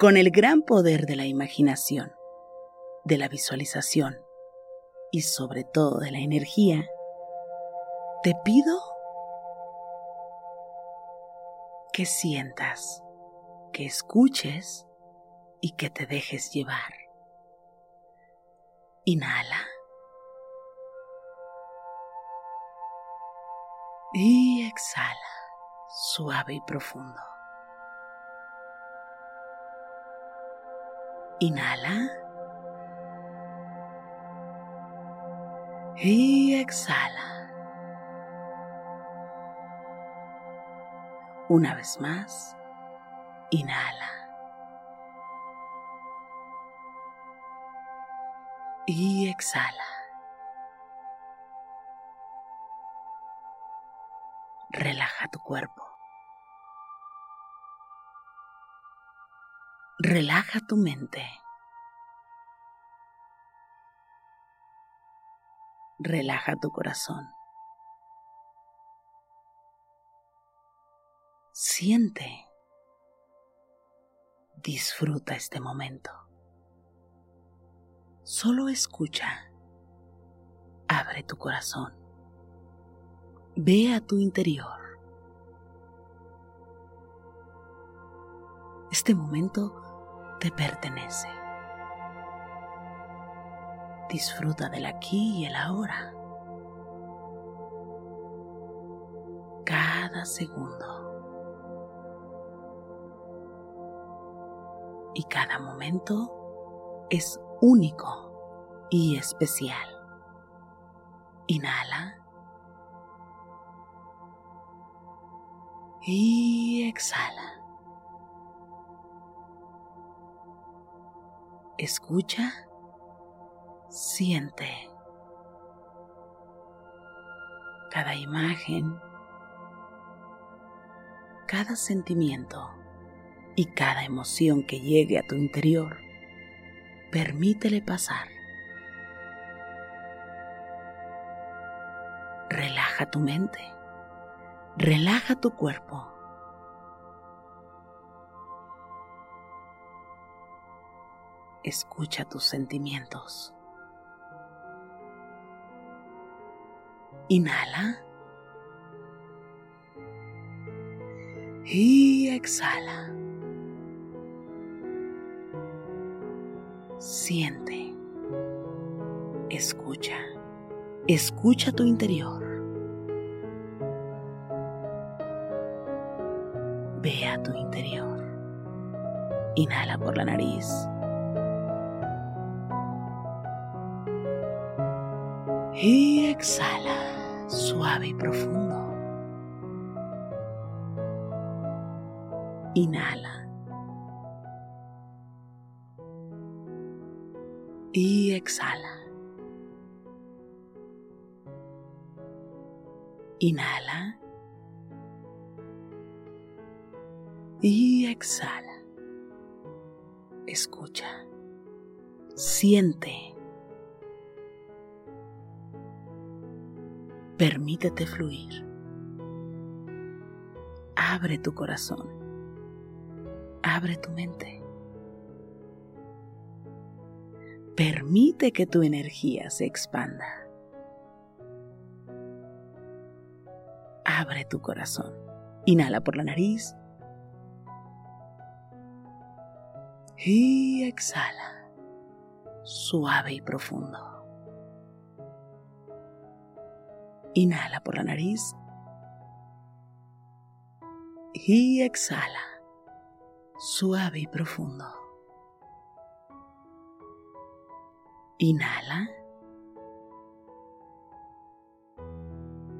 Con el gran poder de la imaginación, de la visualización y sobre todo de la energía, te pido que sientas, que escuches y que te dejes llevar. Inhala. Y exhala, suave y profundo. Inhala. Y exhala. Una vez más, inhala. Y exhala. Relaja tu cuerpo. Relaja tu mente. Relaja tu corazón. Siente. Disfruta este momento. Solo escucha. Abre tu corazón. Ve a tu interior. Este momento te pertenece. Disfruta del aquí y el ahora. Cada segundo. Y cada momento es único y especial. Inhala. Y exhala. Escucha, siente. Cada imagen, cada sentimiento. Y cada emoción que llegue a tu interior, permítele pasar. Relaja tu mente, relaja tu cuerpo. Escucha tus sentimientos. Inhala. Y exhala. Siente. Escucha. Escucha tu interior. Ve a tu interior. Inhala por la nariz. Y exhala suave y profundo. Inhala. Y exhala. Inhala. Y exhala. Escucha. Siente. Permítete fluir. Abre tu corazón. Abre tu mente. Permite que tu energía se expanda. Abre tu corazón. Inhala por la nariz. Y exhala. Suave y profundo. Inhala por la nariz. Y exhala. Suave y profundo. Inhala.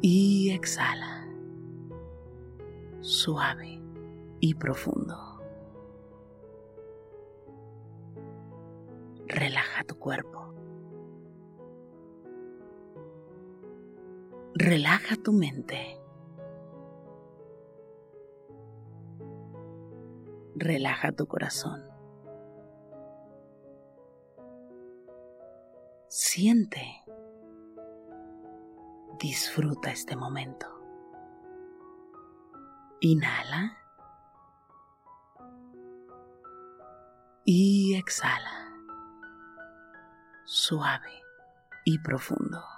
Y exhala. Suave y profundo. Relaja tu cuerpo. Relaja tu mente. Relaja tu corazón. Siente. Disfruta este momento. Inhala. Y exhala. Suave y profundo.